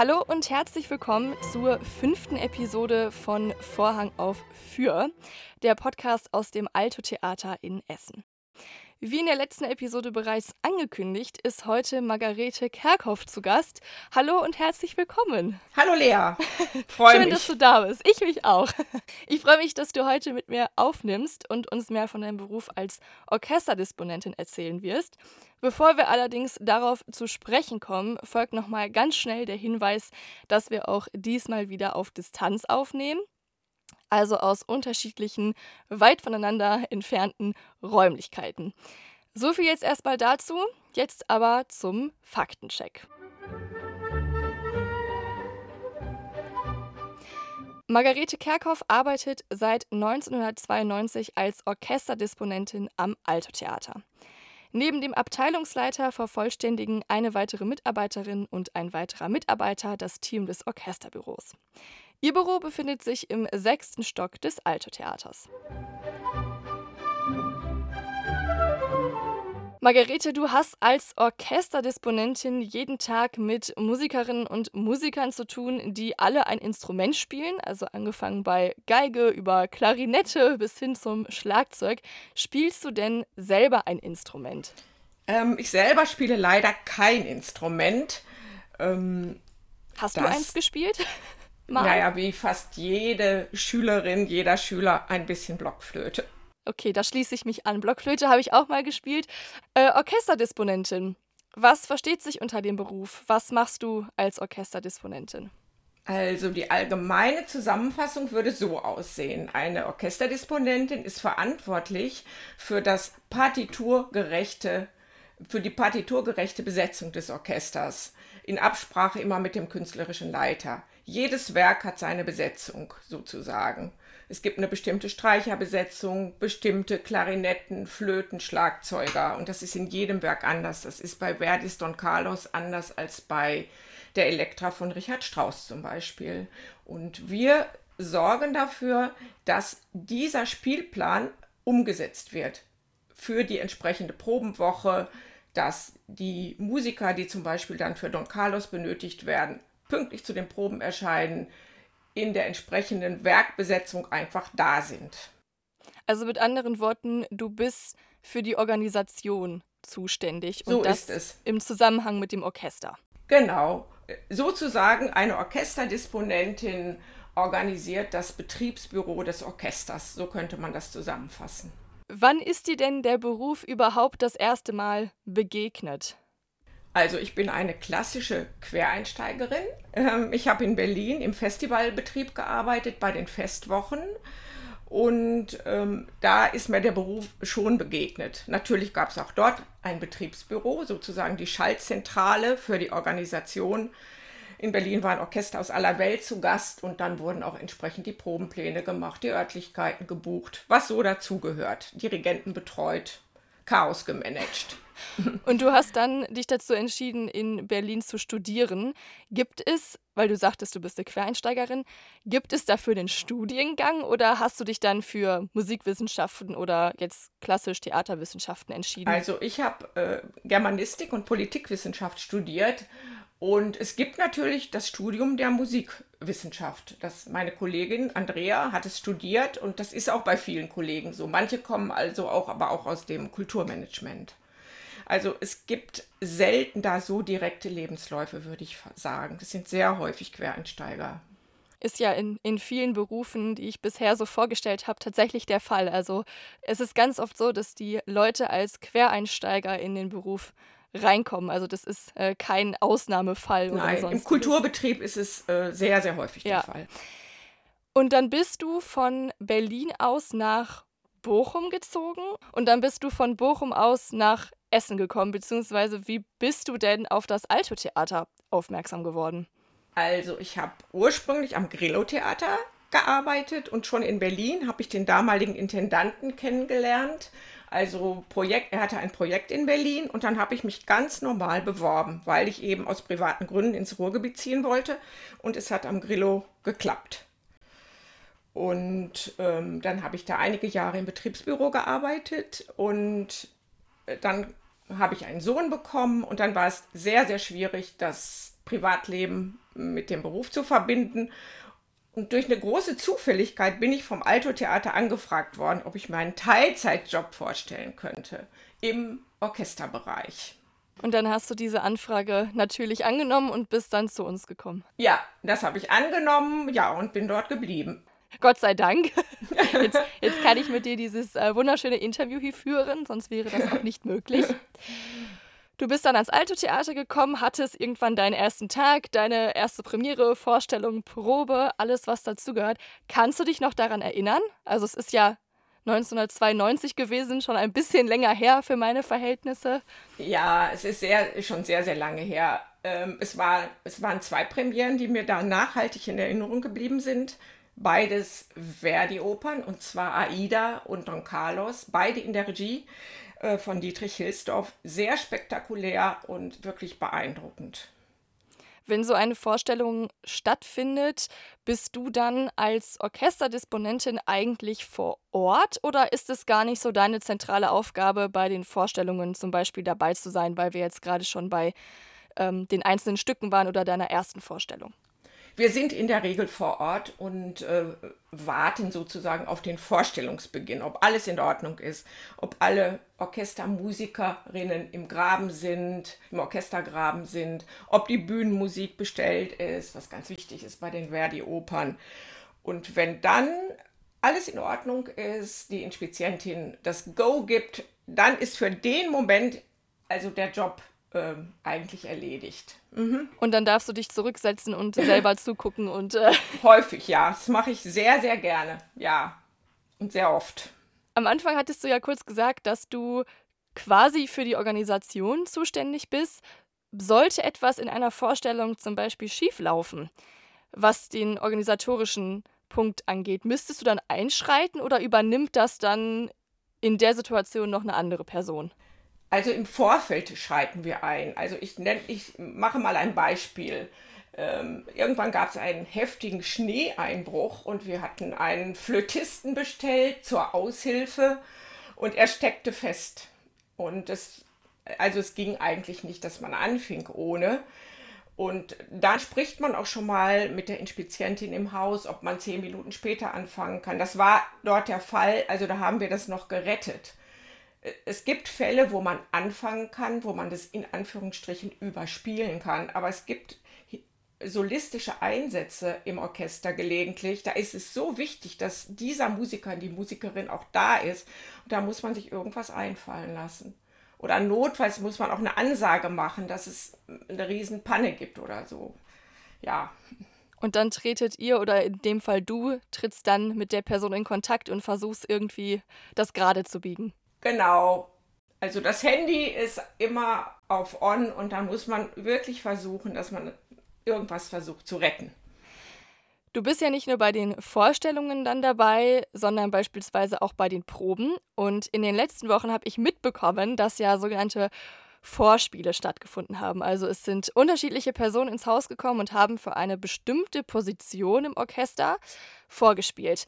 Hallo und herzlich willkommen zur fünften Episode von Vorhang auf für, der Podcast aus dem Alto Theater in Essen. Wie in der letzten Episode bereits angekündigt, ist heute Margarete Kerkhoff zu Gast. Hallo und herzlich willkommen. Hallo Lea. Freu Schön, mich. dass du da bist. Ich mich auch. Ich freue mich, dass du heute mit mir aufnimmst und uns mehr von deinem Beruf als Orchesterdisponentin erzählen wirst. Bevor wir allerdings darauf zu sprechen kommen, folgt nochmal ganz schnell der Hinweis, dass wir auch diesmal wieder auf Distanz aufnehmen also aus unterschiedlichen, weit voneinander entfernten Räumlichkeiten. So viel jetzt erstmal dazu, jetzt aber zum Faktencheck. Margarete Kerkhoff arbeitet seit 1992 als Orchesterdisponentin am Alto Theater. Neben dem Abteilungsleiter vervollständigen eine weitere Mitarbeiterin und ein weiterer Mitarbeiter das Team des Orchesterbüros. Ihr Büro befindet sich im sechsten Stock des Alto-Theaters. Margarete, du hast als Orchesterdisponentin jeden Tag mit Musikerinnen und Musikern zu tun, die alle ein Instrument spielen, also angefangen bei Geige über Klarinette bis hin zum Schlagzeug. Spielst du denn selber ein Instrument? Ähm, ich selber spiele leider kein Instrument. Ähm, Hast du eins gespielt? Mal. Naja, wie fast jede Schülerin, jeder Schüler ein bisschen Blockflöte. Okay, da schließe ich mich an. Blockflöte habe ich auch mal gespielt. Äh, Orchesterdisponentin. Was versteht sich unter dem Beruf? Was machst du als Orchesterdisponentin? Also die allgemeine Zusammenfassung würde so aussehen. Eine Orchesterdisponentin ist verantwortlich für das partiturgerechte, für die partiturgerechte Besetzung des Orchesters in Absprache immer mit dem künstlerischen Leiter. Jedes Werk hat seine Besetzung sozusagen. Es gibt eine bestimmte Streicherbesetzung, bestimmte Klarinetten, Flöten, Schlagzeuger und das ist in jedem Werk anders. Das ist bei Verdis Don Carlos anders als bei der Elektra von Richard Strauss zum Beispiel. Und wir sorgen dafür, dass dieser Spielplan umgesetzt wird für die entsprechende Probenwoche, dass die Musiker, die zum Beispiel dann für Don Carlos benötigt werden, pünktlich zu den Proben erscheinen, in der entsprechenden Werkbesetzung einfach da sind. Also mit anderen Worten, du bist für die Organisation zuständig und so das ist es. im Zusammenhang mit dem Orchester. Genau, sozusagen eine Orchesterdisponentin organisiert das Betriebsbüro des Orchesters, so könnte man das zusammenfassen. Wann ist dir denn der Beruf überhaupt das erste Mal begegnet? Also ich bin eine klassische Quereinsteigerin. Ähm, ich habe in Berlin im Festivalbetrieb gearbeitet bei den Festwochen. Und ähm, da ist mir der Beruf schon begegnet. Natürlich gab es auch dort ein Betriebsbüro, sozusagen die Schaltzentrale für die Organisation. In Berlin waren Orchester aus aller Welt zu Gast und dann wurden auch entsprechend die Probenpläne gemacht, die Örtlichkeiten gebucht, was so dazugehört, Dirigenten betreut, Chaos gemanagt. Und du hast dann dich dazu entschieden, in Berlin zu studieren. Gibt es, weil du sagtest, du bist eine Quereinsteigerin, gibt es dafür den Studiengang oder hast du dich dann für Musikwissenschaften oder jetzt klassisch Theaterwissenschaften entschieden? Also ich habe äh, Germanistik und Politikwissenschaft studiert und es gibt natürlich das Studium der Musikwissenschaft. Das, meine Kollegin Andrea hat es studiert und das ist auch bei vielen Kollegen so. Manche kommen also auch, aber auch aus dem Kulturmanagement. Also es gibt selten da so direkte Lebensläufe, würde ich sagen. Das sind sehr häufig Quereinsteiger. Ist ja in, in vielen Berufen, die ich bisher so vorgestellt habe, tatsächlich der Fall. Also es ist ganz oft so, dass die Leute als Quereinsteiger in den Beruf reinkommen. Also das ist äh, kein Ausnahmefall Nein, oder sonst. Im Kulturbetrieb ist es äh, sehr, sehr häufig ja. der Fall. Und dann bist du von Berlin aus nach Bochum gezogen und dann bist du von Bochum aus nach Essen gekommen, beziehungsweise wie bist du denn auf das Alto-Theater aufmerksam geworden? Also ich habe ursprünglich am Grillo-Theater gearbeitet und schon in Berlin habe ich den damaligen Intendanten kennengelernt. Also Projekt, er hatte ein Projekt in Berlin und dann habe ich mich ganz normal beworben, weil ich eben aus privaten Gründen ins Ruhrgebiet ziehen wollte und es hat am Grillo geklappt. Und ähm, dann habe ich da einige Jahre im Betriebsbüro gearbeitet und äh, dann habe ich einen Sohn bekommen und dann war es sehr, sehr schwierig, das Privatleben mit dem Beruf zu verbinden. Und durch eine große Zufälligkeit bin ich vom Alto Theater angefragt worden, ob ich mir einen Teilzeitjob vorstellen könnte im Orchesterbereich. Und dann hast du diese Anfrage natürlich angenommen und bist dann zu uns gekommen. Ja, das habe ich angenommen, ja, und bin dort geblieben. Gott sei Dank. Jetzt, jetzt kann ich mit dir dieses äh, wunderschöne Interview hier führen, sonst wäre das auch nicht möglich. Du bist dann ans Alto Theater gekommen, hattest irgendwann deinen ersten Tag, deine erste Premiere, Vorstellung, Probe, alles, was dazugehört. Kannst du dich noch daran erinnern? Also es ist ja 1992 gewesen, schon ein bisschen länger her für meine Verhältnisse. Ja, es ist sehr, schon sehr, sehr lange her. Ähm, es, war, es waren zwei Premieren, die mir da nachhaltig in Erinnerung geblieben sind. Beides Verdi-Opern, und zwar Aida und Don Carlos, beide in der Regie äh, von Dietrich Hilsdorf. Sehr spektakulär und wirklich beeindruckend. Wenn so eine Vorstellung stattfindet, bist du dann als Orchesterdisponentin eigentlich vor Ort oder ist es gar nicht so deine zentrale Aufgabe, bei den Vorstellungen zum Beispiel dabei zu sein, weil wir jetzt gerade schon bei ähm, den einzelnen Stücken waren oder deiner ersten Vorstellung? Wir sind in der Regel vor Ort und äh, warten sozusagen auf den Vorstellungsbeginn, ob alles in Ordnung ist, ob alle Orchestermusikerinnen im Graben sind, im Orchestergraben sind, ob die Bühnenmusik bestellt ist, was ganz wichtig ist bei den Verdi-Opern. Und wenn dann alles in Ordnung ist, die Inspizientin das Go gibt, dann ist für den Moment also der Job äh, eigentlich erledigt. Mhm. Und dann darfst du dich zurücksetzen und selber zugucken und. Äh Häufig, ja. Das mache ich sehr, sehr gerne. Ja. Und sehr oft. Am Anfang hattest du ja kurz gesagt, dass du quasi für die Organisation zuständig bist. Sollte etwas in einer Vorstellung zum Beispiel schieflaufen, was den organisatorischen Punkt angeht, müsstest du dann einschreiten oder übernimmt das dann in der Situation noch eine andere Person? Also im Vorfeld schreiten wir ein. Also ich, nenn, ich mache mal ein Beispiel. Ähm, irgendwann gab es einen heftigen Schneeeinbruch und wir hatten einen Flötisten bestellt zur Aushilfe und er steckte fest. Und es, also es ging eigentlich nicht, dass man anfing ohne. Und dann spricht man auch schon mal mit der Inspizientin im Haus, ob man zehn Minuten später anfangen kann. Das war dort der Fall, also da haben wir das noch gerettet es gibt Fälle, wo man anfangen kann, wo man das in Anführungsstrichen überspielen kann, aber es gibt solistische Einsätze im Orchester gelegentlich. Da ist es so wichtig, dass dieser Musiker, die Musikerin auch da ist. Und da muss man sich irgendwas einfallen lassen. Oder notfalls muss man auch eine Ansage machen, dass es eine Riesenpanne gibt oder so. Ja. Und dann tretet ihr oder in dem Fall du trittst dann mit der Person in Kontakt und versuchst irgendwie das gerade zu biegen. Genau. Also das Handy ist immer auf On und da muss man wirklich versuchen, dass man irgendwas versucht zu retten. Du bist ja nicht nur bei den Vorstellungen dann dabei, sondern beispielsweise auch bei den Proben. Und in den letzten Wochen habe ich mitbekommen, dass ja sogenannte Vorspiele stattgefunden haben. Also es sind unterschiedliche Personen ins Haus gekommen und haben für eine bestimmte Position im Orchester vorgespielt.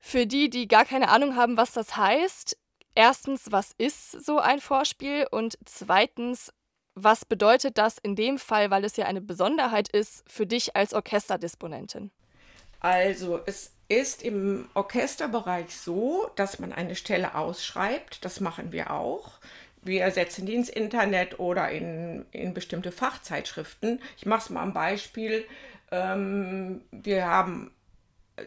Für die, die gar keine Ahnung haben, was das heißt, erstens, was ist so ein Vorspiel? Und zweitens, was bedeutet das in dem Fall, weil es ja eine Besonderheit ist, für dich als Orchesterdisponentin? Also, es ist im Orchesterbereich so, dass man eine Stelle ausschreibt. Das machen wir auch. Wir setzen die ins Internet oder in, in bestimmte Fachzeitschriften. Ich mache es mal am Beispiel. Ähm, wir haben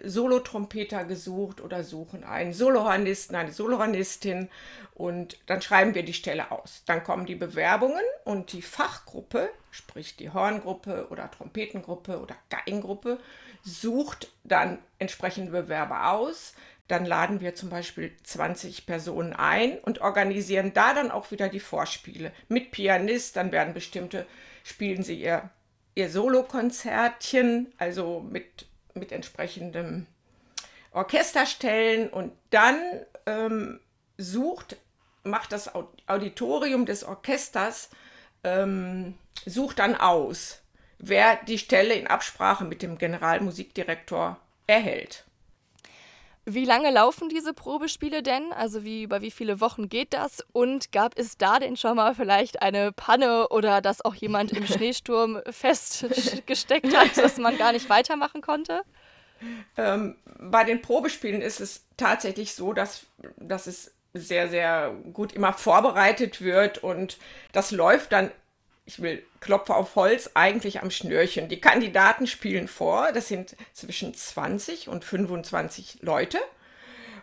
Solotrompeter gesucht oder suchen einen Solohornisten, eine Solohornistin und dann schreiben wir die Stelle aus. Dann kommen die Bewerbungen und die Fachgruppe, sprich die Horngruppe oder Trompetengruppe oder Geigengruppe, sucht dann entsprechende Bewerber aus. Dann laden wir zum Beispiel 20 Personen ein und organisieren da dann auch wieder die Vorspiele mit Pianist. Dann werden bestimmte, spielen sie ihr, ihr Solokonzertchen, also mit mit entsprechendem Orchester stellen und dann ähm, sucht, macht das Auditorium des Orchesters, ähm, sucht dann aus, wer die Stelle in Absprache mit dem Generalmusikdirektor erhält. Wie lange laufen diese Probespiele denn? Also wie über wie viele Wochen geht das? Und gab es da denn schon mal vielleicht eine Panne oder dass auch jemand im Schneesturm festgesteckt hat, dass man gar nicht weitermachen konnte? Ähm, bei den Probespielen ist es tatsächlich so, dass, dass es sehr, sehr gut immer vorbereitet wird und das läuft dann, ich will Klopfer auf Holz, eigentlich am Schnürchen. Die Kandidaten spielen vor, das sind zwischen 20 und 25 Leute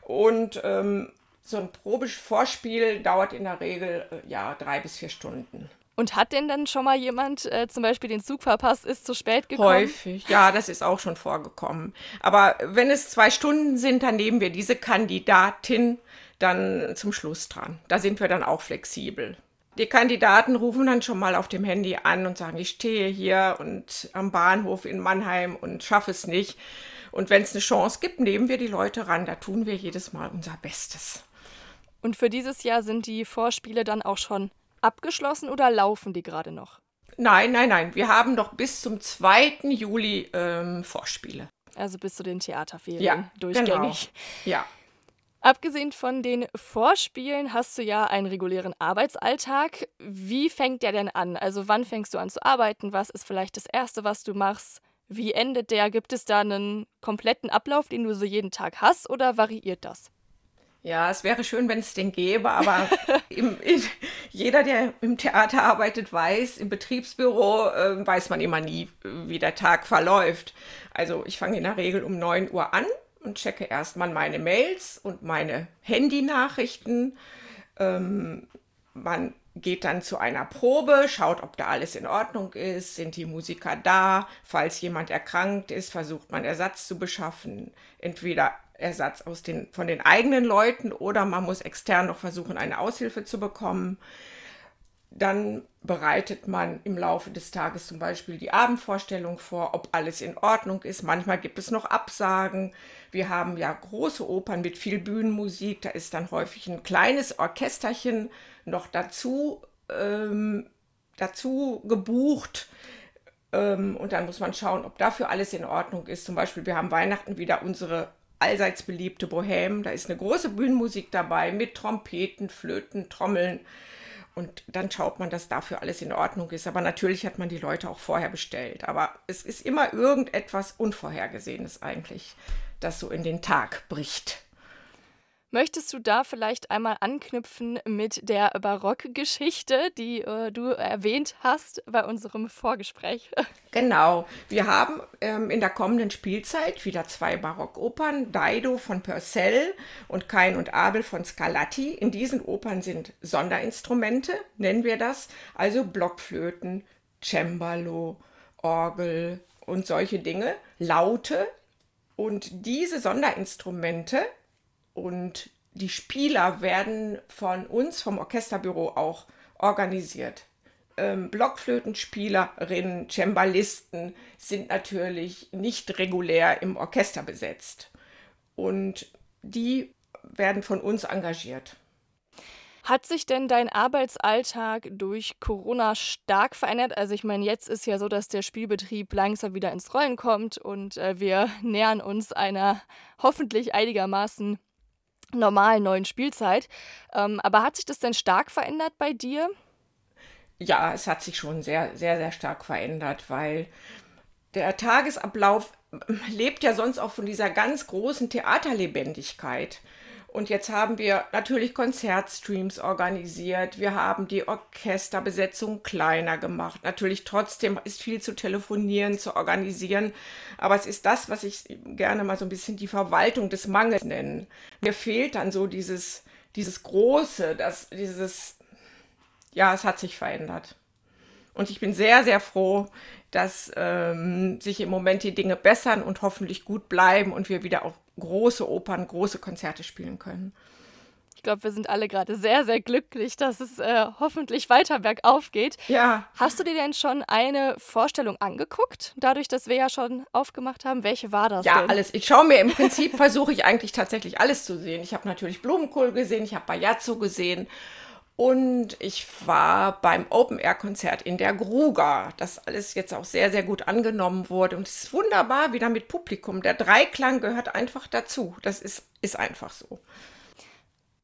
und ähm, so ein Probevorspiel dauert in der Regel äh, ja drei bis vier Stunden. Und hat denn dann schon mal jemand äh, zum Beispiel den Zug verpasst, ist zu spät gekommen? Häufig, ja, das ist auch schon vorgekommen. Aber wenn es zwei Stunden sind, dann nehmen wir diese Kandidatin dann zum Schluss dran. Da sind wir dann auch flexibel. Die Kandidaten rufen dann schon mal auf dem Handy an und sagen, ich stehe hier und am Bahnhof in Mannheim und schaffe es nicht. Und wenn es eine Chance gibt, nehmen wir die Leute ran. Da tun wir jedes Mal unser Bestes. Und für dieses Jahr sind die Vorspiele dann auch schon abgeschlossen oder laufen die gerade noch? Nein, nein, nein. Wir haben noch bis zum 2. Juli ähm, Vorspiele. Also bis zu den Theaterferien ja, durchgängig. Genau. Ja. Abgesehen von den Vorspielen hast du ja einen regulären Arbeitsalltag. Wie fängt der denn an? Also wann fängst du an zu arbeiten? Was ist vielleicht das Erste, was du machst? Wie endet der? Gibt es da einen kompletten Ablauf, den du so jeden Tag hast oder variiert das? Ja, es wäre schön, wenn es den gäbe, aber im, in, jeder, der im Theater arbeitet, weiß, im Betriebsbüro äh, weiß man immer nie, wie der Tag verläuft. Also ich fange in der Regel um 9 Uhr an und checke erstmal meine Mails und meine Handynachrichten. Ähm, man geht dann zu einer Probe, schaut, ob da alles in Ordnung ist, sind die Musiker da. Falls jemand erkrankt ist, versucht man Ersatz zu beschaffen. Entweder Ersatz aus den, von den eigenen Leuten oder man muss extern noch versuchen, eine Aushilfe zu bekommen. Dann bereitet man im Laufe des Tages zum Beispiel die Abendvorstellung vor, ob alles in Ordnung ist. Manchmal gibt es noch Absagen. Wir haben ja große Opern mit viel Bühnenmusik. Da ist dann häufig ein kleines Orchesterchen noch dazu, ähm, dazu gebucht. Ähm, und dann muss man schauen, ob dafür alles in Ordnung ist. Zum Beispiel, wir haben Weihnachten wieder unsere allseits beliebte Bohème. Da ist eine große Bühnenmusik dabei mit Trompeten, Flöten, Trommeln. Und dann schaut man, dass dafür alles in Ordnung ist. Aber natürlich hat man die Leute auch vorher bestellt. Aber es ist immer irgendetwas Unvorhergesehenes eigentlich, das so in den Tag bricht. Möchtest du da vielleicht einmal anknüpfen mit der Barockgeschichte, die äh, du erwähnt hast bei unserem Vorgespräch? Genau. Wir haben ähm, in der kommenden Spielzeit wieder zwei Barockopern, Dido von Purcell und Kain und Abel von Scarlatti. In diesen Opern sind Sonderinstrumente, nennen wir das, also Blockflöten, Cembalo, Orgel und solche Dinge, Laute. Und diese Sonderinstrumente und die Spieler werden von uns, vom Orchesterbüro auch organisiert. Ähm, Blockflötenspielerinnen, Cembalisten sind natürlich nicht regulär im Orchester besetzt. Und die werden von uns engagiert. Hat sich denn dein Arbeitsalltag durch Corona stark verändert? Also ich meine, jetzt ist ja so, dass der Spielbetrieb langsam wieder ins Rollen kommt und äh, wir nähern uns einer hoffentlich einigermaßen normalen neuen Spielzeit. Ähm, aber hat sich das denn stark verändert bei dir? Ja, es hat sich schon sehr, sehr, sehr stark verändert, weil der Tagesablauf lebt ja sonst auch von dieser ganz großen Theaterlebendigkeit. Und jetzt haben wir natürlich Konzertstreams organisiert. Wir haben die Orchesterbesetzung kleiner gemacht. Natürlich trotzdem ist viel zu telefonieren, zu organisieren. Aber es ist das, was ich gerne mal so ein bisschen die Verwaltung des Mangels nenne. Mir fehlt dann so dieses, dieses Große, das, dieses, ja, es hat sich verändert. Und ich bin sehr, sehr froh, dass ähm, sich im Moment die Dinge bessern und hoffentlich gut bleiben und wir wieder auch große Opern, große Konzerte spielen können. Ich glaube, wir sind alle gerade sehr, sehr glücklich, dass es äh, hoffentlich weiter bergauf geht. Ja. Hast du dir denn schon eine Vorstellung angeguckt, dadurch, dass wir ja schon aufgemacht haben? Welche war das? Ja, denn? alles. Ich schaue mir im Prinzip, versuche ich eigentlich tatsächlich alles zu sehen. Ich habe natürlich Blumenkohl gesehen, ich habe Bajazzo gesehen Und ich war beim Open-Air-Konzert in der Gruga, das alles jetzt auch sehr, sehr gut angenommen wurde. Und es ist wunderbar wieder mit Publikum. Der Dreiklang gehört einfach dazu. Das ist, ist einfach so.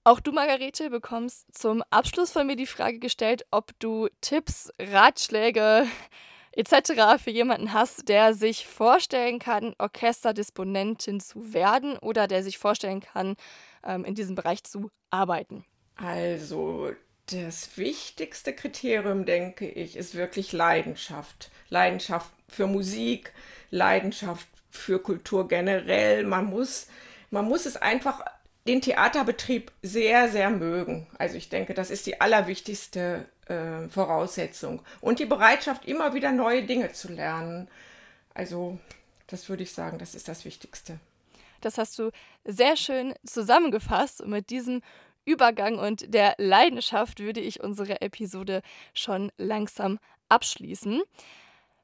Auch du, Margarete, bekommst zum Abschluss von mir die Frage gestellt, ob du Tipps, Ratschläge etc. für jemanden hast, der sich vorstellen kann, Orchesterdisponentin zu werden oder der sich vorstellen kann, ähm, in diesem Bereich zu arbeiten. Also das wichtigste Kriterium, denke ich, ist wirklich Leidenschaft. Leidenschaft für Musik, Leidenschaft für Kultur generell. Man muss, man muss es einfach den Theaterbetrieb sehr, sehr mögen. Also ich denke, das ist die allerwichtigste äh, Voraussetzung. Und die Bereitschaft, immer wieder neue Dinge zu lernen. Also das würde ich sagen, das ist das Wichtigste. Das hast du sehr schön zusammengefasst. Und mit diesem Übergang und der Leidenschaft würde ich unsere Episode schon langsam abschließen.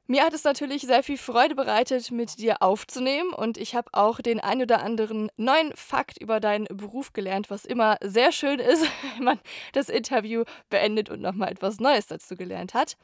Mir hat es natürlich sehr viel Freude bereitet, mit dir aufzunehmen und ich habe auch den ein oder anderen neuen Fakt über deinen Beruf gelernt, was immer sehr schön ist, wenn man das Interview beendet und nochmal etwas Neues dazu gelernt hat.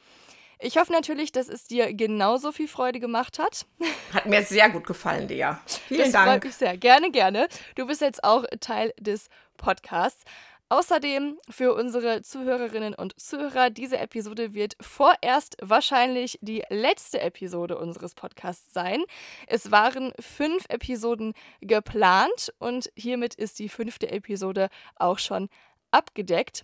Ich hoffe natürlich, dass es dir genauso viel Freude gemacht hat. Hat mir sehr gut gefallen, Lea. Vielen das Dank. freut mich sehr. Gerne, gerne. Du bist jetzt auch Teil des Podcasts. Außerdem für unsere Zuhörerinnen und Zuhörer, diese Episode wird vorerst wahrscheinlich die letzte Episode unseres Podcasts sein. Es waren fünf Episoden geplant und hiermit ist die fünfte Episode auch schon abgedeckt.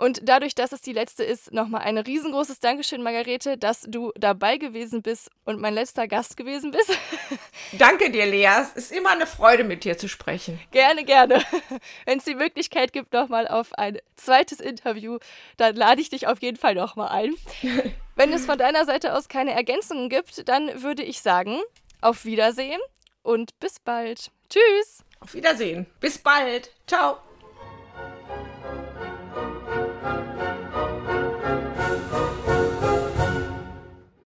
Und dadurch, dass es die letzte ist, nochmal ein riesengroßes Dankeschön, Margarete, dass du dabei gewesen bist und mein letzter Gast gewesen bist. Danke dir, Lea. Es ist immer eine Freude, mit dir zu sprechen. Gerne, gerne. Wenn es die Möglichkeit gibt, nochmal auf ein zweites Interview, dann lade ich dich auf jeden Fall nochmal ein. Wenn es von deiner Seite aus keine Ergänzungen gibt, dann würde ich sagen, auf Wiedersehen und bis bald. Tschüss. Auf Wiedersehen. Bis bald. Ciao.